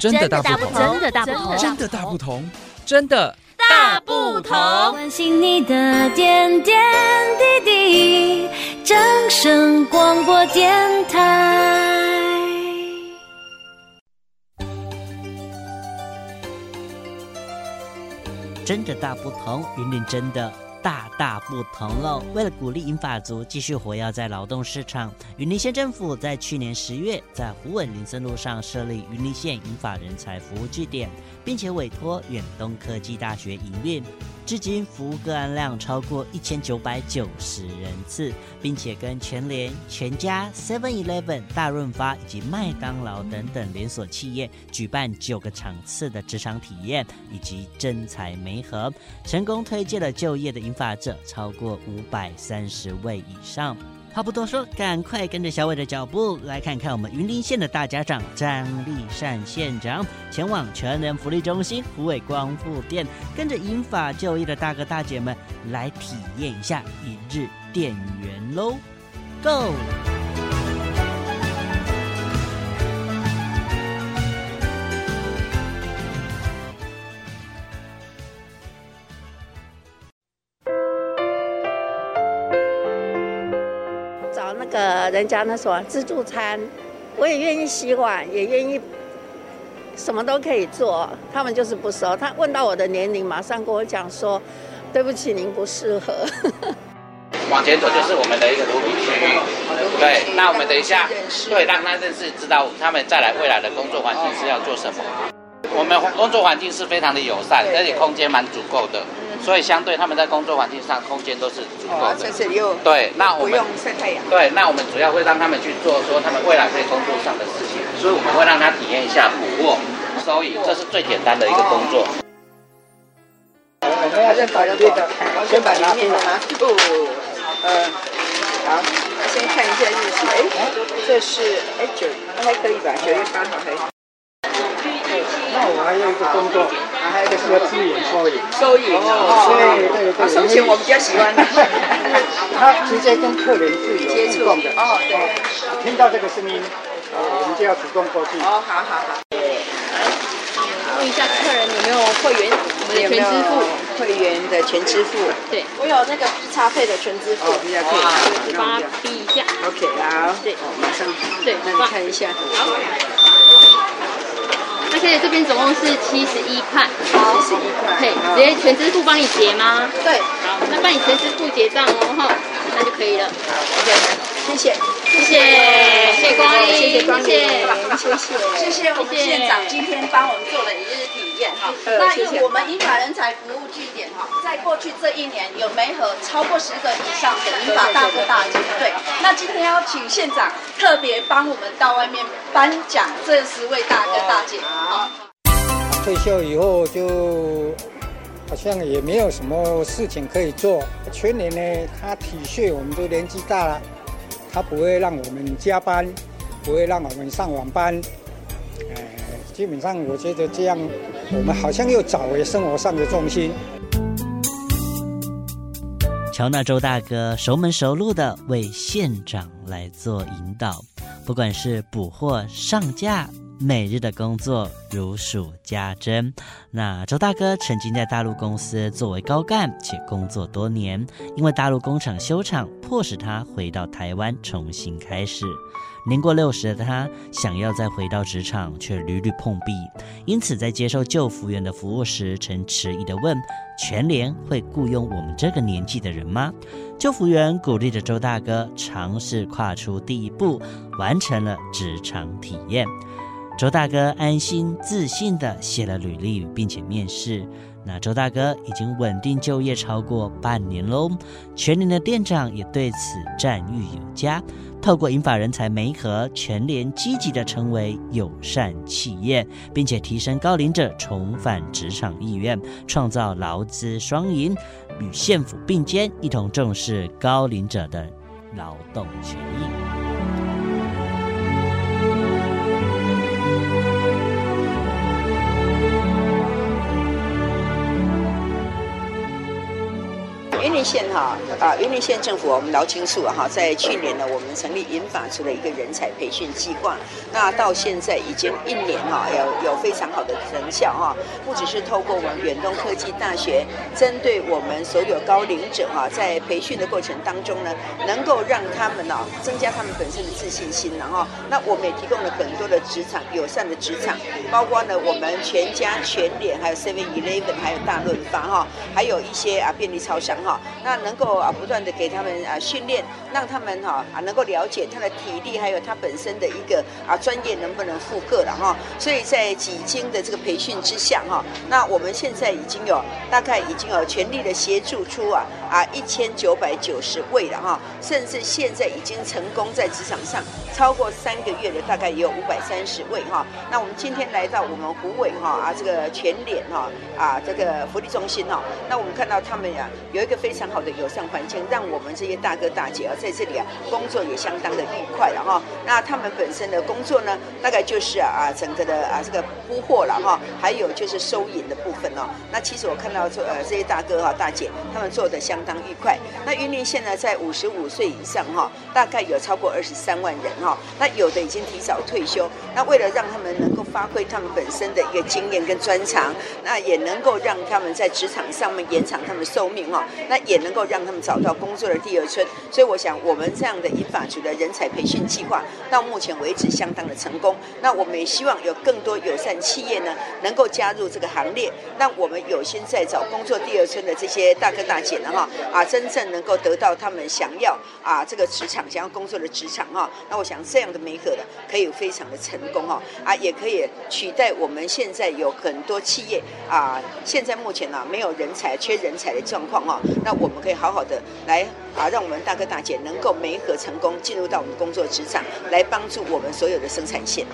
真的大不同，真的大不同，真的大不同，真的大不同。关心你的点点滴滴，掌声广播电台。真的大不同，云林真的。大大不同喽！为了鼓励银发族继续活跃在劳动市场，云林县政府在去年十月在虎尾林森路上设立云林县银发人才服务据点，并且委托远东科技大学营运。至今服务个案量超过一千九百九十人次，并且跟全联、全家、Seven Eleven、大润发以及麦当劳等等连锁企业举办九个场次的职场体验以及真才媒合，成功推荐了就业的引发者超过五百三十位以上。话不多说，赶快跟着小伟的脚步来看看我们云林县的大家长张立善县长前往全人福利中心福伟光复店，跟着银发就业的大哥大姐们来体验一下一日店员喽，Go！个人家那什么自助餐，我也愿意洗碗，也愿意什么都可以做。他们就是不收。他问到我的年龄，马上跟我讲说：“对不起，您不适合。”往前走就是我们的一个卢比区域。对，那我们等一下，对，让他认识，知道他们再来未来的工作环境是要做什么。我们工作环境是非常的友善，而且空间蛮足够的。所以相对他们在工作环境上，空间都是足够的。哦、对，那我们不用晒太阳。对，那我们主要会让他们去做说他们未来在工作上的事情，所以我们会让他体验一下捕获、收银，这是最简单的一个工作。哦、我们要先把这个，先把里面的拿出。嗯，好，先看一下日期。哎，这是哎九，还可以吧？九月八号还。还有一个工作。还有一个是要支援收银，收银哦，对对对，收钱我比较喜欢，他直接跟客人是有接触的哦，对，听到这个声音，我们就要主动过去。哦，好好好。问一下客人有没有会员，我们的全支付，会员的全支付。对，我有那个 B 叉配的全支付，比较可以，我帮他 B 一下。OK，好，对，马上，对，那你看一下。好。那现在这边总共是七十一块，七十一块，可以直接全支付帮你结吗？对，好，那帮你全支付结账哦，哈，那就可以了。好，OK，谢谢，谢谢，谢谢光临，谢谢光临，谢谢，谢谢。我们县长今天帮我们做了一日体验哈。那因为我们银发人才服务据点哈，在过去这一年有没和超过十个以上的银发大哥大姐，对。那今天要请县长特别帮我们到外面颁奖这十位大哥大姐。退休以后就好像也没有什么事情可以做。全年呢，他体恤我们都年纪大了，他不会让我们加班，不会让我们上晚班。呃，基本上我觉得这样，我们好像又找回生活上的重心。乔纳周大哥熟门熟路的为县长来做引导，不管是补货上架。每日的工作如数家珍。那周大哥曾经在大陆公司作为高干，且工作多年。因为大陆工厂休厂，迫使他回到台湾重新开始。年过六十的他，想要再回到职场，却屡屡碰壁。因此，在接受旧服务员的服务时，曾迟疑地问：“全联会雇佣我们这个年纪的人吗？”旧服务员鼓励着周大哥尝试跨出第一步，完成了职场体验。周大哥安心自信地写了履历，并且面试。那周大哥已经稳定就业超过半年喽，全联的店长也对此赞誉有加。透过银发人才媒合，全联积极地成为友善企业，并且提升高龄者重返职场意愿，创造劳资双赢，与县府并肩，一同重视高龄者的劳动权益。云林县哈啊，云林县政府我们劳青处哈，在去年呢，我们成立银发族的一个人才培训计划。那到现在已经一年哈，有有非常好的成效哈。不只是透过我们远东科技大学，针对我们所有高龄者哈，在培训的过程当中呢，能够让他们呢增加他们本身的自信心，然后那我们也提供了很多的职场友善的职场，包括呢我们全家、全联，还有 Seven Eleven，还有大润发哈，还有一些啊便利超商哈，那能够啊不断的给他们啊训练，让他们哈啊能够了解他的体力，还有他本身的一个啊专业能不能复课了哈。所以在几经的这个培训之下哈，那我们现在已经有大概已经有全力的协助出啊啊一千九百九十位了哈，甚至现在已经成功在职场上超过三个月的大概也有五百三十位哈。那我们今天来到我们虎尾哈啊这个全联哈啊这个福利中心哈，那我们看到他们呀有一个非常好的友善环境，让我们这些大哥大姐啊在这里啊工作也相当的愉快了哈。那他们本身的工作呢，大概就是啊整个的啊这个铺货了哈，还有就是收银的部分哦。那其实我看到这呃这些大哥哈大姐他们做的相当愉快。那云林县呢，在五十五岁以上哈，大概有超过二十三万人哈。那有的已经提早退休，那为了让他们能够发挥他们本身的一个经验跟专长，那也能够让他们在职场上面延长他们的寿命哈，那也能够让他们找到工作的第二春。所以我想，我们这样的银发族的人才培训计划，到目前为止相当的成功。那我们也希望有更多友善企业呢，能够加入这个行列，让我们有心在找工作第二春的这些大哥大姐呢哈啊，真正能够得到他们想要啊这个职场想要工作的职场哈。那我想这样的媒合的可以非常的成功哦啊，也可以取代我们现在有很多企业啊，现在目前呢没有人才缺人才的状况啊。那我们可以好好的来啊，让我们大哥大姐能够媒合成功，进入到我们工作职场，来帮助我们所有的生产线。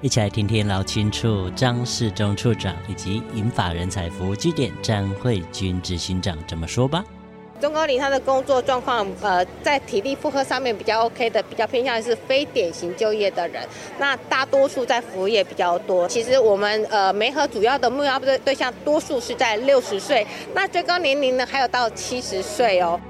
一起来听听劳青处张世忠处长以及银发人才服务据点张慧君执行长怎么说吧。中高龄他的工作状况，呃，在体力负荷上面比较 OK 的，比较偏向是非典型就业的人。那大多数在服务业比较多。其实我们呃媒合主要的目标对对象，多数是在六十岁，那最高年龄呢还有到七十岁哦。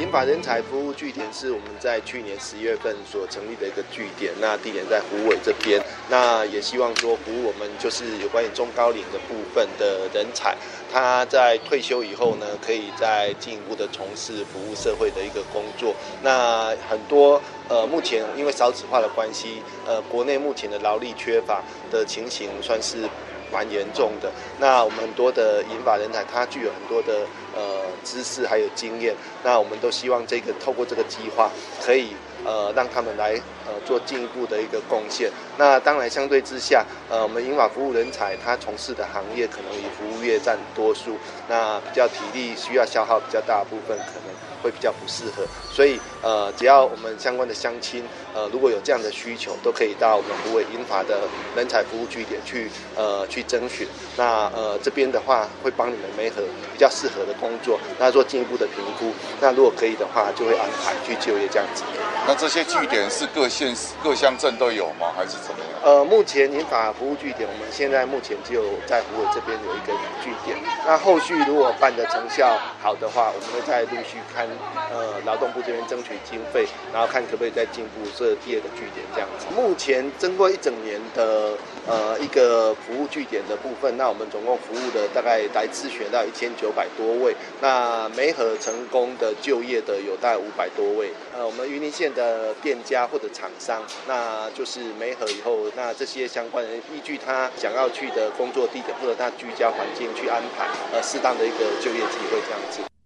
银发人才服务据点是我们在去年十一月份所成立的一个据点，那地点在虎尾这边，那也希望说服务我们就是有关于中高龄的部分的人才，他在退休以后呢，可以再进一步的从事服务社会的一个工作。那很多呃，目前因为少子化的关系，呃，国内目前的劳力缺乏的情形算是蛮严重的。那我们很多的银发人才，他具有很多的。呃，知识还有经验，那我们都希望这个透过这个计划，可以呃让他们来呃做进一步的一个贡献。那当然相对之下，呃，我们银发服务人才他从事的行业可能以服务业占多数，那比较体力需要消耗比较大部分，可能会比较不适合。所以呃，只要我们相关的乡亲呃如果有这样的需求，都可以到我们湖北银发的人才服务据点去呃去征询。那呃这边的话会帮你们媒合比较适合的工工作，那做进一步的评估，那如果可以的话，就会安排去就业这样子。那这些据点是各县市、各乡镇都有吗？还是怎么样？呃，目前银法服务据点，我们现在目前只有在湖北这边有一个据点。那后续如果办的成效好的话，我们会再陆续看呃劳动部这边争取经费，然后看可不可以再进一步设第二个据点这样子。目前经过一整年的呃一个服务据点的部分，那我们总共服务的大概来咨询到一千九百多位。那媒合成功的就业的有大概五百多位，呃，我们云林县的店家或者厂商，那就是媒合以后，那这些相关人依据他想要去的工作地点或者他居家环境去安排，呃，适当的一个就业机会这样子。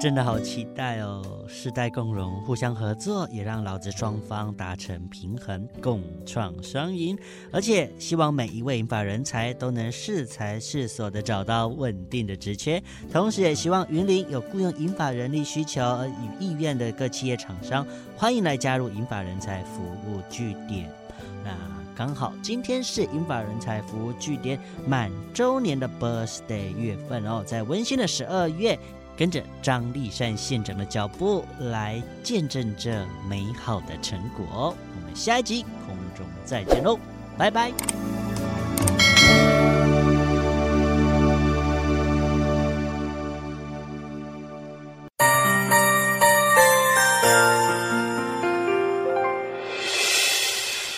真的好期待哦！世代共融，互相合作，也让劳资双方达成平衡，共创双赢。而且希望每一位银发人才都能适才适所的找到稳定的职缺，同时也希望云林有雇佣银发人力需求而有意愿的各企业厂商，欢迎来加入银发人才服务据点。那刚好今天是银发人才服务据点满周年的 birthday 月份哦，在温馨的十二月。跟着张立善县长的脚步来见证这美好的成果。我们下一集空中再见喽，拜拜。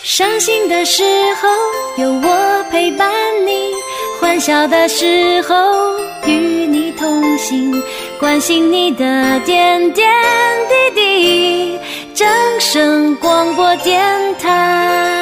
伤心的时候有我陪伴你，欢笑的时候与你同行，关心你的点点滴滴。掌声广播电台。